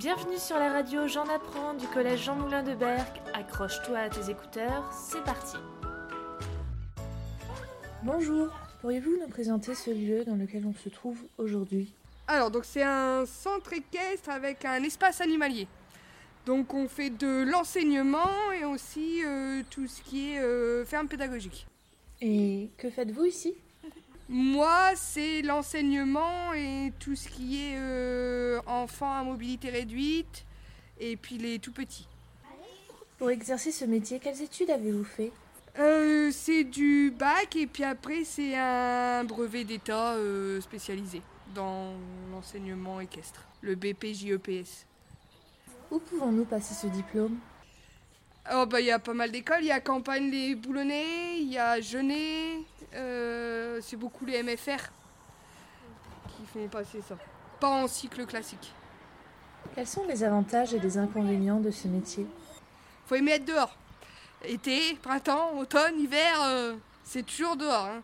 Bienvenue sur la radio J'en apprends du collège Jean Moulin de Berck. Accroche-toi à tes écouteurs, c'est parti. Bonjour, pourriez-vous nous présenter ce lieu dans lequel on se trouve aujourd'hui? Alors, donc c'est un centre équestre avec un espace animalier. Donc on fait de l'enseignement et aussi euh, tout ce qui est euh, ferme pédagogique. Et que faites-vous ici? Moi, c'est l'enseignement et tout ce qui est euh, enfants à mobilité réduite et puis les tout petits. Pour exercer ce métier, quelles études avez-vous fait? Euh, c'est du bac et puis après c'est un brevet d'état euh, spécialisé dans l'enseignement équestre, le BPJEPS. Où pouvons-nous passer ce diplôme? Oh bah il y a pas mal d'écoles, il y a Campagne les Boulonnais, il y a Genet, euh, c'est beaucoup les MFR qui font passer ça. Pas en cycle classique. Quels sont les avantages et les inconvénients de ce métier? Faut aimer être dehors. Été, printemps, automne, hiver, euh, c'est toujours dehors. hein.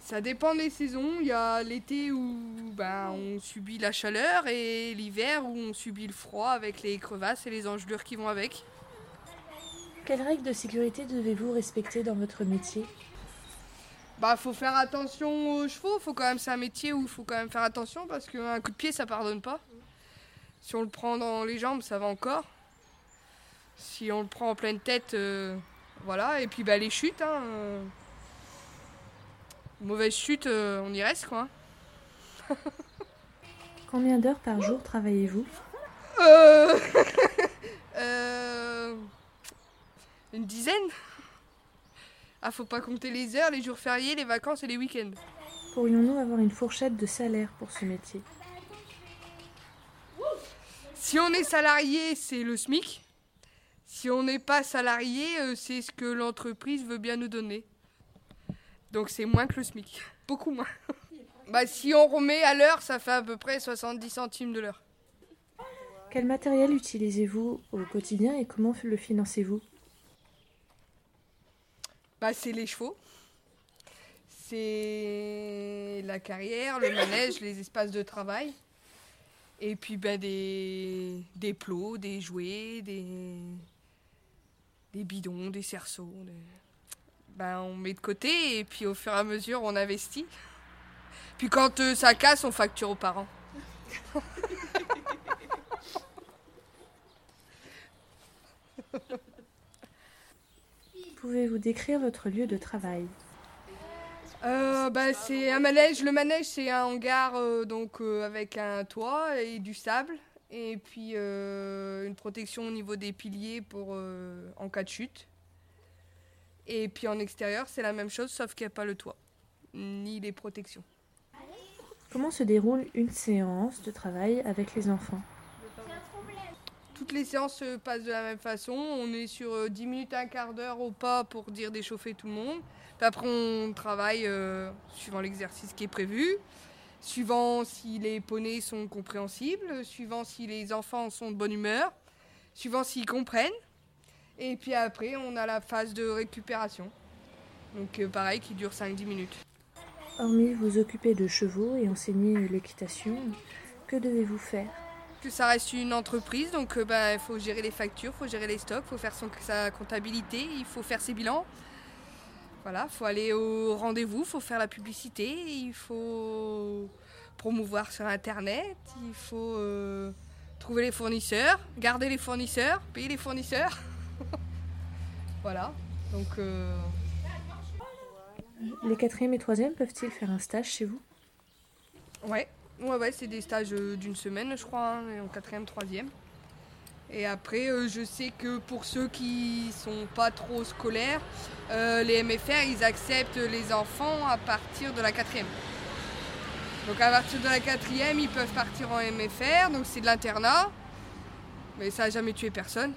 Ça dépend des saisons. Il y a l'été où ben, on subit la chaleur et l'hiver où on subit le froid avec les crevasses et les engelures qui vont avec. Quelles règles de sécurité devez-vous respecter dans votre métier? Bah faut faire attention aux chevaux, faut quand même c'est un métier où il faut quand même faire attention parce qu'un coup de pied ça pardonne pas. Si on le prend dans les jambes, ça va encore. Si on le prend en pleine tête, euh, voilà. Et puis bah les chutes, hein, euh, mauvaise chute, euh, on y reste quoi. Combien d'heures par jour travaillez-vous? Une dizaine? Ah faut pas compter les heures, les jours fériés, les vacances et les week-ends. Pourrions-nous avoir une fourchette de salaire pour ce métier? Si on est salarié, c'est le SMIC. Si on n'est pas salarié, euh, c'est ce que l'entreprise veut bien nous donner. Donc c'est moins que le SMIC. Beaucoup moins. bah, si on remet à l'heure, ça fait à peu près 70 centimes de l'heure. Quel matériel utilisez-vous au quotidien et comment le financez-vous? C'est les chevaux. C'est la carrière, le manège, les espaces de travail. Et puis ben, des, des plots, des jouets, des, bidons, des cerceaux. Ben, on met de côté et puis au fur et à mesure on investit. Puis quand euh, ça casse, on facture aux parents. Pouvez-vous décrire votre lieu de travail? Euh, bah, c'est un manège. Le manège, c'est un hangar euh, donc, euh, avec un toit et du sable. Et puis une protection au niveau des piliers pour, en cas de chute. Et puis en extérieur, c'est la même chose, sauf qu'il n'y a pas le toit, ni les protections. Comment se déroule une séance de travail avec les enfants? Toutes les séances se passent de la même façon. On est sur euh, 10 minutes, un quart d'heure au pas pour dire d'échauffer tout le monde. Après, on travaille euh, suivant l'exercice qui est prévu, suivant si les poneys sont compréhensibles, suivant si les enfants sont de bonne humeur, suivant s'ils comprennent. Et puis après, on a la phase de récupération. Donc euh, pareil, qui dure 5-10 minutes. Hormis vous occuper de chevaux et enseigner l'équitation, que devez-vous faire? Que ça reste une entreprise, donc euh, bah, il faut gérer les factures, il faut gérer les stocks, il faut faire son, sa comptabilité, il faut faire ses bilans. Voilà, il faut aller au rendez-vous, il faut faire la publicité, il faut promouvoir sur Internet, il faut euh, trouver les fournisseurs, garder les fournisseurs, payer les fournisseurs. voilà, donc euh, Les quatrièmes et troisièmes peuvent-ils faire un stage chez vous? Ouais, ouais, ouais, c'est des stages euh, d'une semaine, je crois, hein, en quatrième, troisième. Et après, euh, je sais que pour ceux qui sont pas trop scolaires, euh, les MFR, ils acceptent les enfants à partir de la quatrième. Donc à partir de la quatrième, ils peuvent partir en MFR, donc c'est de l'internat, mais ça n'a jamais tué personne.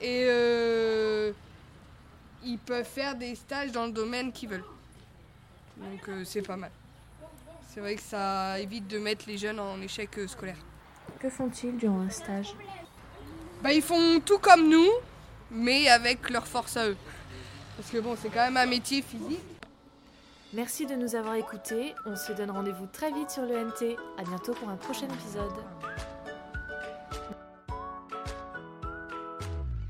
Et euh, ils peuvent faire des stages dans le domaine qu'ils veulent. Donc c'est pas mal. C'est vrai que ça évite de mettre les jeunes en échec euh, scolaire. Que font-ils durant un stage? Bah, ils font tout comme nous, mais avec leur force à eux. Parce que bon, c'est quand même un métier physique. Merci de nous avoir écoutés. On se donne rendez-vous très vite sur le NT. À bientôt pour un prochain épisode.